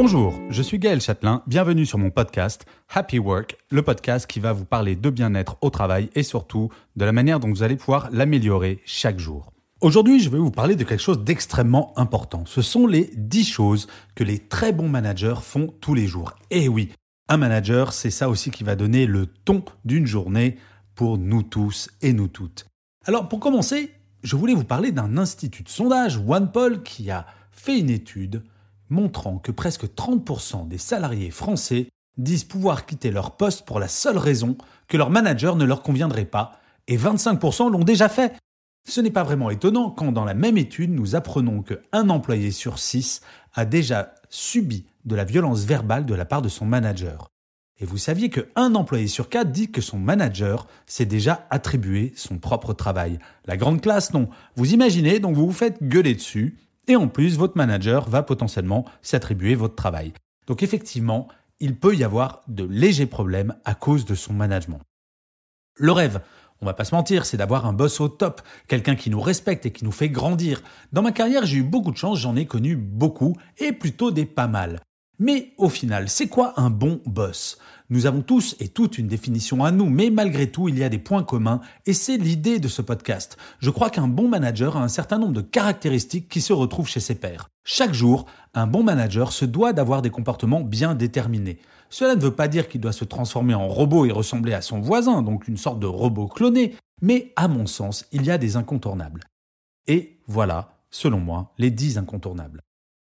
Bonjour, je suis Gaël Châtelain, bienvenue sur mon podcast Happy Work, le podcast qui va vous parler de bien-être au travail et surtout de la manière dont vous allez pouvoir l'améliorer chaque jour. Aujourd'hui, je vais vous parler de quelque chose d'extrêmement important. Ce sont les 10 choses que les très bons managers font tous les jours. Et oui, un manager, c'est ça aussi qui va donner le ton d'une journée pour nous tous et nous toutes. Alors pour commencer, je voulais vous parler d'un institut de sondage, OnePoll, qui a fait une étude montrant que presque 30% des salariés français disent pouvoir quitter leur poste pour la seule raison que leur manager ne leur conviendrait pas, et 25% l'ont déjà fait. Ce n'est pas vraiment étonnant quand dans la même étude nous apprenons qu'un employé sur six a déjà subi de la violence verbale de la part de son manager. Et vous saviez qu'un employé sur quatre dit que son manager s'est déjà attribué son propre travail. La grande classe, non. Vous imaginez, donc vous vous faites gueuler dessus, et en plus, votre manager va potentiellement s'attribuer votre travail. Donc effectivement, il peut y avoir de légers problèmes à cause de son management. Le rêve, on va pas se mentir, c'est d'avoir un boss au top, quelqu'un qui nous respecte et qui nous fait grandir. Dans ma carrière, j'ai eu beaucoup de chance, j'en ai connu beaucoup, et plutôt des pas mal. Mais au final, c'est quoi un bon boss? Nous avons tous et toutes une définition à nous, mais malgré tout, il y a des points communs, et c'est l'idée de ce podcast. Je crois qu'un bon manager a un certain nombre de caractéristiques qui se retrouvent chez ses pairs. Chaque jour, un bon manager se doit d'avoir des comportements bien déterminés. Cela ne veut pas dire qu'il doit se transformer en robot et ressembler à son voisin, donc une sorte de robot cloné, mais à mon sens, il y a des incontournables. Et voilà, selon moi, les 10 incontournables.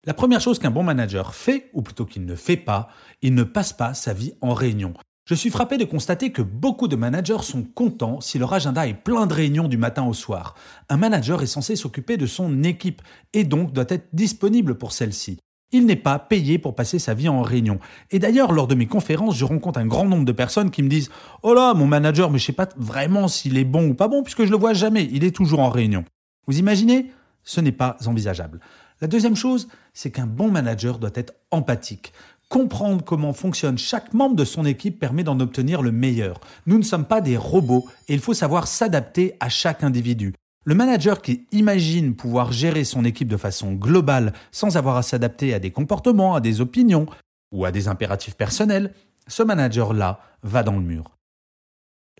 La première chose qu'un bon manager fait, ou plutôt qu'il ne fait pas, il ne passe pas sa vie en réunion. Je suis frappé de constater que beaucoup de managers sont contents si leur agenda est plein de réunions du matin au soir. Un manager est censé s'occuper de son équipe et donc doit être disponible pour celle-ci. Il n'est pas payé pour passer sa vie en réunion. Et d'ailleurs, lors de mes conférences, je rencontre un grand nombre de personnes qui me disent Oh là, mon manager, mais je sais pas vraiment s'il est bon ou pas bon, puisque je le vois jamais, il est toujours en réunion. Vous imaginez? Ce n'est pas envisageable. La deuxième chose, c'est qu'un bon manager doit être empathique. Comprendre comment fonctionne chaque membre de son équipe permet d'en obtenir le meilleur. Nous ne sommes pas des robots et il faut savoir s'adapter à chaque individu. Le manager qui imagine pouvoir gérer son équipe de façon globale sans avoir à s'adapter à des comportements, à des opinions ou à des impératifs personnels, ce manager-là va dans le mur.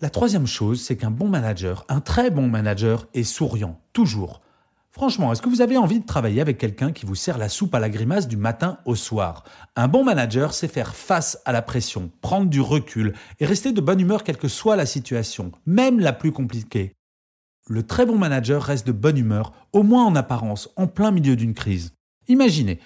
La troisième chose, c'est qu'un bon manager, un très bon manager, est souriant, toujours. Franchement, est-ce que vous avez envie de travailler avec quelqu'un qui vous sert la soupe à la grimace du matin au soir? Un bon manager sait faire face à la pression, prendre du recul et rester de bonne humeur quelle que soit la situation, même la plus compliquée. Le très bon manager reste de bonne humeur, au moins en apparence, en plein milieu d'une crise. Imaginez,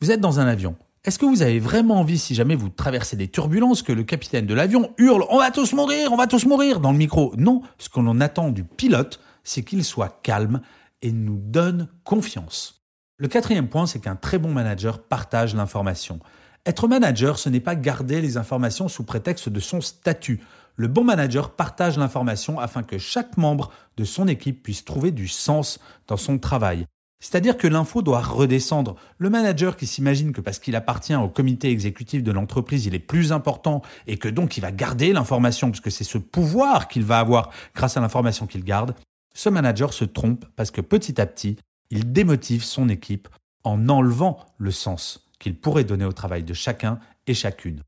vous êtes dans un avion. Est-ce que vous avez vraiment envie, si jamais vous traversez des turbulences, que le capitaine de l'avion hurle ⁇ On va tous mourir, on va tous mourir !⁇ dans le micro? Non, ce que l'on attend du pilote, c'est qu'il soit calme et nous donne confiance. Le quatrième point, c'est qu'un très bon manager partage l'information. Être manager, ce n'est pas garder les informations sous prétexte de son statut. Le bon manager partage l'information afin que chaque membre de son équipe puisse trouver du sens dans son travail. C'est-à-dire que l'info doit redescendre. Le manager qui s'imagine que parce qu'il appartient au comité exécutif de l'entreprise, il est plus important et que donc il va garder l'information, puisque c'est ce pouvoir qu'il va avoir grâce à l'information qu'il garde, ce manager se trompe parce que petit à petit, il démotive son équipe en enlevant le sens qu'il pourrait donner au travail de chacun et chacune.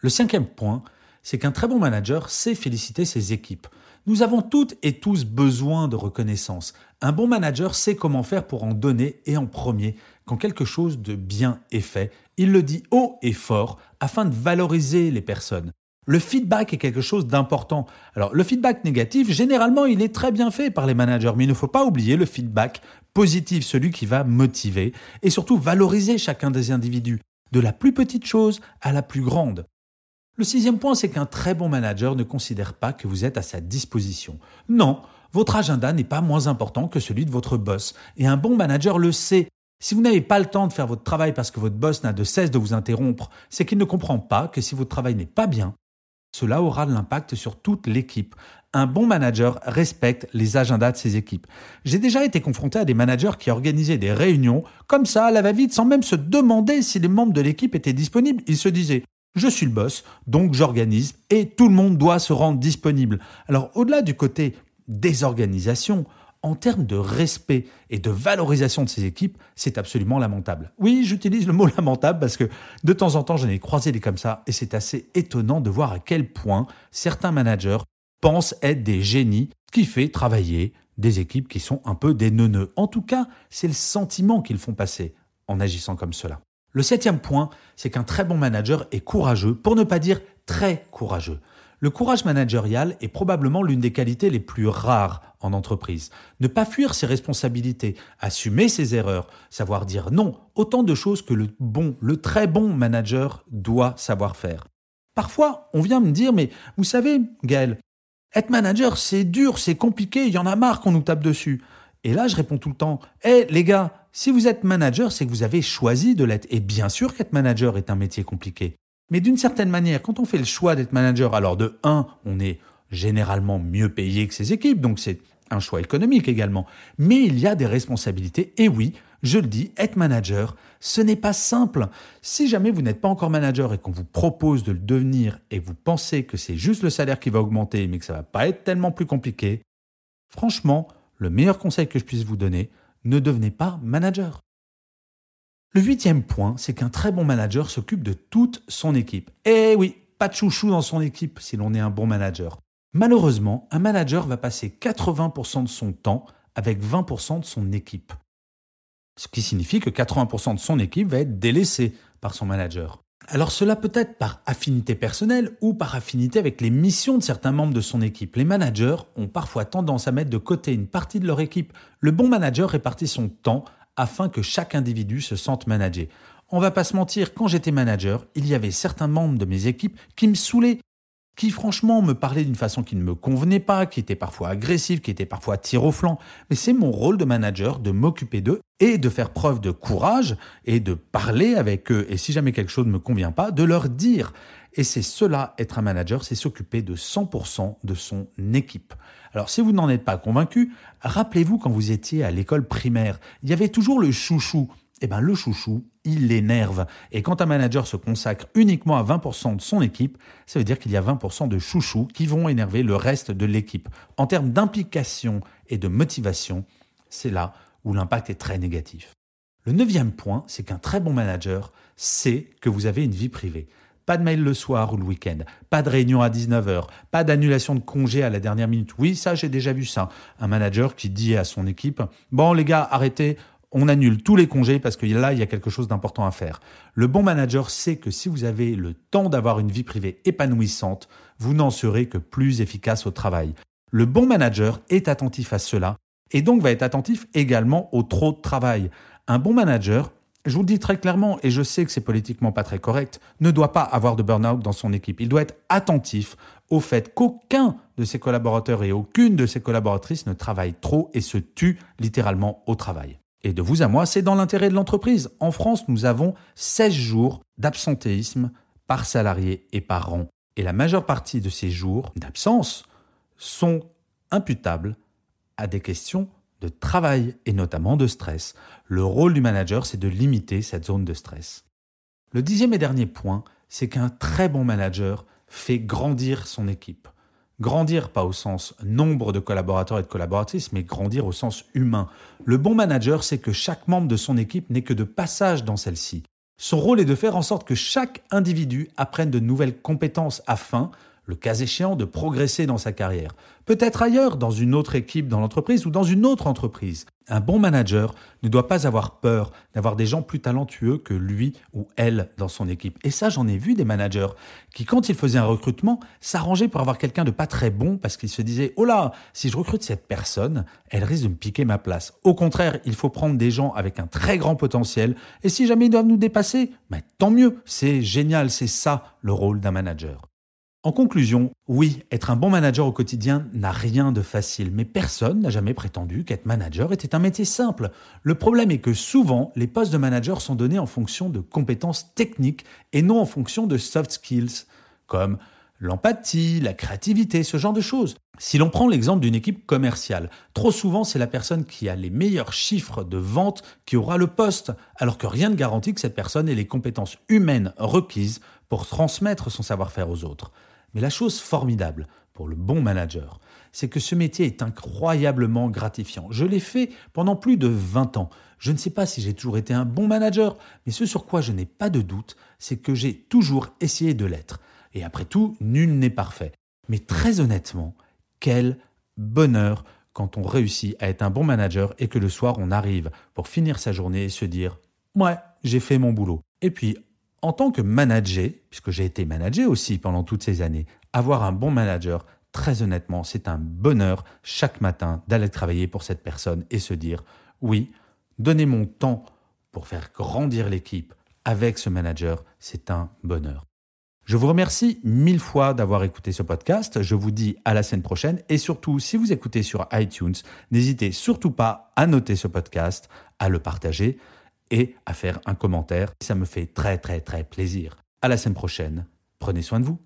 Le cinquième point, c'est qu'un très bon manager sait féliciter ses équipes. Nous avons toutes et tous besoin de reconnaissance. Un bon manager sait comment faire pour en donner et en premier quand quelque chose de bien est fait. Il le dit haut et fort afin de valoriser les personnes. Le feedback est quelque chose d'important. Alors le feedback négatif, généralement, il est très bien fait par les managers, mais il ne faut pas oublier le feedback positif, celui qui va motiver et surtout valoriser chacun des individus, de la plus petite chose à la plus grande. Le sixième point, c'est qu'un très bon manager ne considère pas que vous êtes à sa disposition. Non, votre agenda n'est pas moins important que celui de votre boss. Et un bon manager le sait. Si vous n'avez pas le temps de faire votre travail parce que votre boss n'a de cesse de vous interrompre, c'est qu'il ne comprend pas que si votre travail n'est pas bien, cela aura de l'impact sur toute l'équipe. Un bon manager respecte les agendas de ses équipes. J'ai déjà été confronté à des managers qui organisaient des réunions comme ça à la va-vite sans même se demander si les membres de l'équipe étaient disponibles. Ils se disaient je suis le boss, donc j'organise et tout le monde doit se rendre disponible. Alors au-delà du côté désorganisation, en termes de respect et de valorisation de ces équipes, c'est absolument lamentable. Oui, j'utilise le mot lamentable parce que de temps en temps, j'en ai croisé des comme ça et c'est assez étonnant de voir à quel point certains managers pensent être des génies, qui fait travailler des équipes qui sont un peu des neuneux. En tout cas, c'est le sentiment qu'ils font passer en agissant comme cela. Le septième point, c'est qu'un très bon manager est courageux, pour ne pas dire très courageux. Le courage managérial est probablement l'une des qualités les plus rares en entreprise. Ne pas fuir ses responsabilités, assumer ses erreurs, savoir dire non, autant de choses que le bon, le très bon manager doit savoir faire. Parfois, on vient me dire, mais vous savez, Gaël, être manager, c'est dur, c'est compliqué, il y en a marre qu'on nous tape dessus. Et là, je réponds tout le temps, hé les gars, si vous êtes manager, c'est que vous avez choisi de l'être. Et bien sûr qu'être manager est un métier compliqué. Mais d'une certaine manière, quand on fait le choix d'être manager, alors de 1, on est généralement mieux payé que ses équipes, donc c'est un choix économique également. Mais il y a des responsabilités, et oui, je le dis, être manager, ce n'est pas simple. Si jamais vous n'êtes pas encore manager et qu'on vous propose de le devenir et vous pensez que c'est juste le salaire qui va augmenter, mais que ça va pas être tellement plus compliqué, franchement, le meilleur conseil que je puisse vous donner, ne devenez pas manager. Le huitième point, c'est qu'un très bon manager s'occupe de toute son équipe. Eh oui, pas de chouchou dans son équipe si l'on est un bon manager. Malheureusement, un manager va passer 80% de son temps avec 20% de son équipe. Ce qui signifie que 80% de son équipe va être délaissée par son manager. Alors cela peut être par affinité personnelle ou par affinité avec les missions de certains membres de son équipe. Les managers ont parfois tendance à mettre de côté une partie de leur équipe. Le bon manager répartit son temps afin que chaque individu se sente managé. On va pas se mentir, quand j'étais manager, il y avait certains membres de mes équipes qui me saoulaient, qui franchement me parlaient d'une façon qui ne me convenait pas, qui était parfois agressive, qui était parfois tir au flanc. Mais c'est mon rôle de manager de m'occuper d'eux et de faire preuve de courage et de parler avec eux. Et si jamais quelque chose ne me convient pas, de leur dire. Et c'est cela, être un manager, c'est s'occuper de 100% de son équipe. Alors si vous n'en êtes pas convaincu, rappelez-vous quand vous étiez à l'école primaire, il y avait toujours le chouchou eh ben, le chouchou, il l'énerve. Et quand un manager se consacre uniquement à 20% de son équipe, ça veut dire qu'il y a 20% de chouchous qui vont énerver le reste de l'équipe. En termes d'implication et de motivation, c'est là où l'impact est très négatif. Le neuvième point, c'est qu'un très bon manager sait que vous avez une vie privée. Pas de mail le soir ou le week-end, pas de réunion à 19h, pas d'annulation de congé à la dernière minute. Oui, ça j'ai déjà vu ça. Un manager qui dit à son équipe, bon les gars, arrêtez, on annule tous les congés parce que là, il y a quelque chose d'important à faire. Le bon manager sait que si vous avez le temps d'avoir une vie privée épanouissante, vous n'en serez que plus efficace au travail. Le bon manager est attentif à cela et donc va être attentif également au trop de travail. Un bon manager, je vous le dis très clairement, et je sais que c'est politiquement pas très correct, ne doit pas avoir de burn-out dans son équipe. Il doit être attentif au fait qu'aucun de ses collaborateurs et aucune de ses collaboratrices ne travaille trop et se tue littéralement au travail. Et de vous à moi, c'est dans l'intérêt de l'entreprise. En France, nous avons 16 jours d'absentéisme par salarié et par an. Et la majeure partie de ces jours d'absence sont imputables à des questions de travail et notamment de stress. Le rôle du manager, c'est de limiter cette zone de stress. Le dixième et dernier point, c'est qu'un très bon manager fait grandir son équipe. Grandir, pas au sens nombre de collaborateurs et de collaboratrices, mais grandir au sens humain. Le bon manager, c'est que chaque membre de son équipe n'est que de passage dans celle-ci. Son rôle est de faire en sorte que chaque individu apprenne de nouvelles compétences afin, le cas échéant, de progresser dans sa carrière. Peut-être ailleurs, dans une autre équipe dans l'entreprise ou dans une autre entreprise. Un bon manager ne doit pas avoir peur d'avoir des gens plus talentueux que lui ou elle dans son équipe. Et ça, j'en ai vu des managers qui, quand ils faisaient un recrutement, s'arrangeaient pour avoir quelqu'un de pas très bon parce qu'ils se disaient Oh là, si je recrute cette personne, elle risque de me piquer ma place. Au contraire, il faut prendre des gens avec un très grand potentiel. Et si jamais ils doivent nous dépasser, ben, tant mieux. C'est génial, c'est ça le rôle d'un manager. En conclusion, oui, être un bon manager au quotidien n'a rien de facile, mais personne n'a jamais prétendu qu'être manager était un métier simple. Le problème est que souvent, les postes de manager sont donnés en fonction de compétences techniques et non en fonction de soft skills, comme l'empathie, la créativité, ce genre de choses. Si l'on prend l'exemple d'une équipe commerciale, trop souvent c'est la personne qui a les meilleurs chiffres de vente qui aura le poste, alors que rien ne garantit que cette personne ait les compétences humaines requises pour transmettre son savoir-faire aux autres. Mais la chose formidable pour le bon manager, c'est que ce métier est incroyablement gratifiant. Je l'ai fait pendant plus de 20 ans. Je ne sais pas si j'ai toujours été un bon manager, mais ce sur quoi je n'ai pas de doute, c'est que j'ai toujours essayé de l'être. Et après tout, nul n'est parfait. Mais très honnêtement, quel bonheur quand on réussit à être un bon manager et que le soir on arrive pour finir sa journée et se dire Ouais, j'ai fait mon boulot. Et puis, en tant que manager, puisque j'ai été manager aussi pendant toutes ces années, avoir un bon manager, très honnêtement, c'est un bonheur chaque matin d'aller travailler pour cette personne et se dire Oui, donner mon temps pour faire grandir l'équipe avec ce manager, c'est un bonheur. Je vous remercie mille fois d'avoir écouté ce podcast. Je vous dis à la semaine prochaine. Et surtout, si vous écoutez sur iTunes, n'hésitez surtout pas à noter ce podcast, à le partager et à faire un commentaire. Ça me fait très très très plaisir. À la semaine prochaine. Prenez soin de vous.